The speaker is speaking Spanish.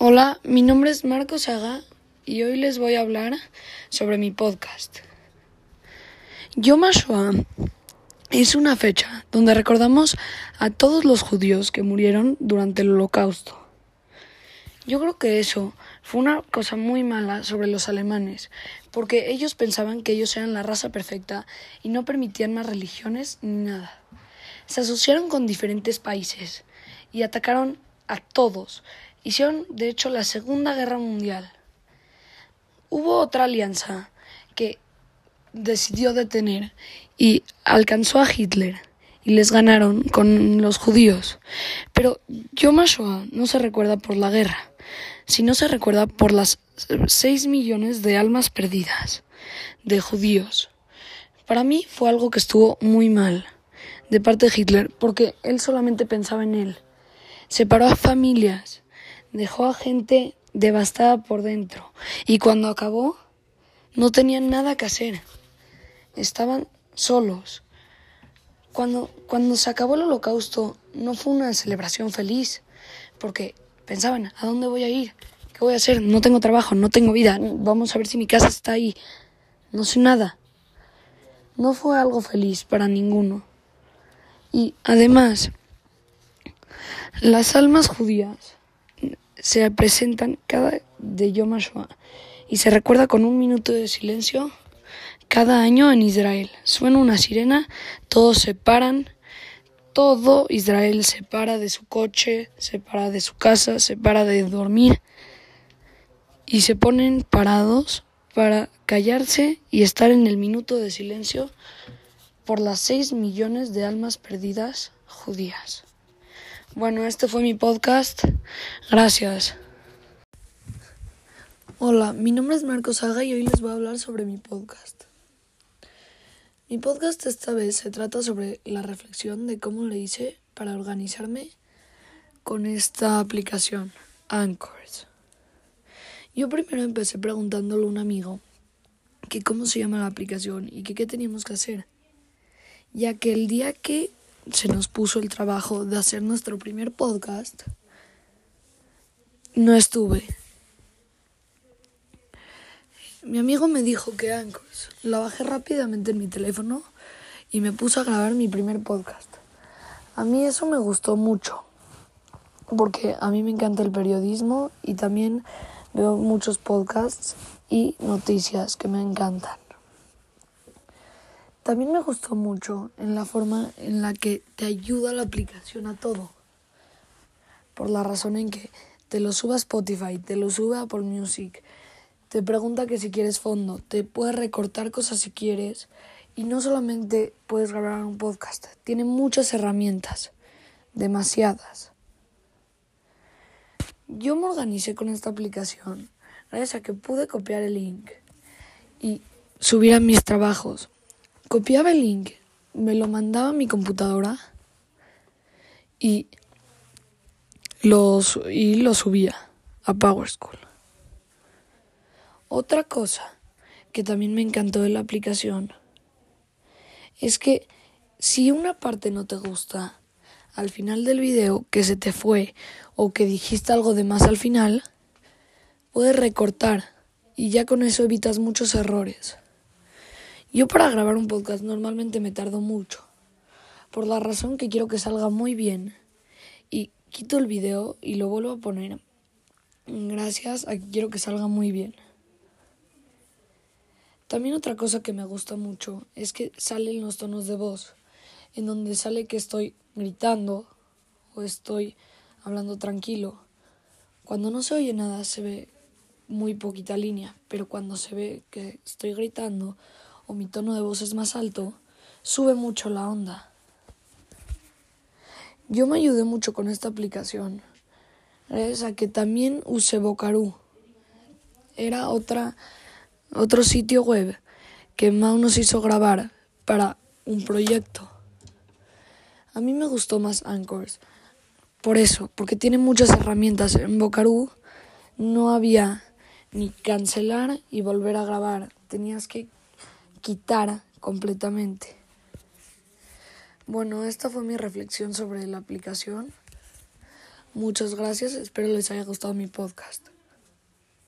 Hola, mi nombre es Marco Saga y hoy les voy a hablar sobre mi podcast. Yom HaShoah es una fecha donde recordamos a todos los judíos que murieron durante el holocausto. Yo creo que eso fue una cosa muy mala sobre los alemanes, porque ellos pensaban que ellos eran la raza perfecta y no permitían más religiones ni nada. Se asociaron con diferentes países y atacaron a todos, De hecho, la Segunda Guerra Mundial. Hubo otra alianza que decidió detener y alcanzó a Hitler y les ganaron con los judíos. Pero Yom HaShoah no se recuerda por la guerra, sino se recuerda por las seis millones de almas perdidas de judíos. Para mí fue algo que estuvo muy mal de parte de Hitler, porque él solamente pensaba en él. Separó a familias dejó a gente devastada por dentro y cuando acabó no tenían nada que hacer. Estaban solos. Cuando, cuando se acabó el holocausto no fue una celebración feliz, porque pensaban, ¿a dónde voy a ir? ¿Qué voy a hacer? No tengo trabajo, no tengo vida, vamos a ver si mi casa está ahí. No sé nada. No fue algo feliz para ninguno. Y además, las almas judías se presentan cada de Yom HaShoah y se recuerda con un minuto de silencio cada año en Israel. Suena una sirena, todos se paran, todo Israel se para de su coche, se para de su casa, se para de dormir y se ponen parados para callarse y estar en el minuto de silencio por las seis millones de almas perdidas judías. Bueno, este fue mi podcast. Gracias. Hola, mi nombre es Marcos Saga y hoy les voy a hablar sobre mi podcast. Mi podcast esta vez se trata sobre la reflexión de cómo le hice para organizarme con esta aplicación, Anchors. Yo primero empecé preguntándole a un amigo que cómo se llama la aplicación y que qué teníamos que hacer, ya que el día que se nos puso el trabajo de hacer nuestro primer podcast, no estuve. Mi amigo me dijo que Anchors. La bajé rápidamente en mi teléfono y me puse a grabar mi primer podcast. A mí eso me gustó mucho, porque a mí me encanta el periodismo y también veo muchos podcasts y noticias que me encantan. También me gustó mucho en la forma en la que te ayuda la aplicación a todo. Por la razón en que te lo suba a Spotify, te lo sube a Apple Music, te pregunta que si quieres fondo, te puede recortar cosas si quieres y no solamente puedes grabar un podcast, tiene muchas herramientas, demasiadas. Yo me organicé con esta aplicación gracias a que pude copiar el link y subir a mis trabajos copiaba el link, me lo mandaba a mi computadora y lo, y lo subía a PowerSchool. Otra cosa que también me encantó de la aplicación es que si una parte no te gusta, al final del video que se te fue o que dijiste algo de más al final, puedes recortar y ya con eso evitas muchos errores. Yo para grabar un podcast normalmente me tardo mucho, por la razón que quiero que salga muy bien. Y quito el video y lo vuelvo a poner gracias a que quiero que salga muy bien. También otra cosa que me gusta mucho es que salen los tonos de voz, en donde sale que estoy gritando o estoy hablando tranquilo. Cuando no se oye nada se ve muy poquita línea, pero cuando se ve que estoy gritando o mi tono de voz es más alto, sube mucho la onda. Yo me ayudé mucho con esta aplicación, a que también usé Bocarú. Era otra, otro sitio web que Mau nos hizo grabar para un proyecto. A mí me gustó más Anchors. Por eso, porque tiene muchas herramientas. En Bocarú no había ni cancelar y volver a grabar. Tenías que quitar completamente. Bueno, esta fue mi reflexión sobre la aplicación. Muchas gracias, espero les haya gustado mi podcast.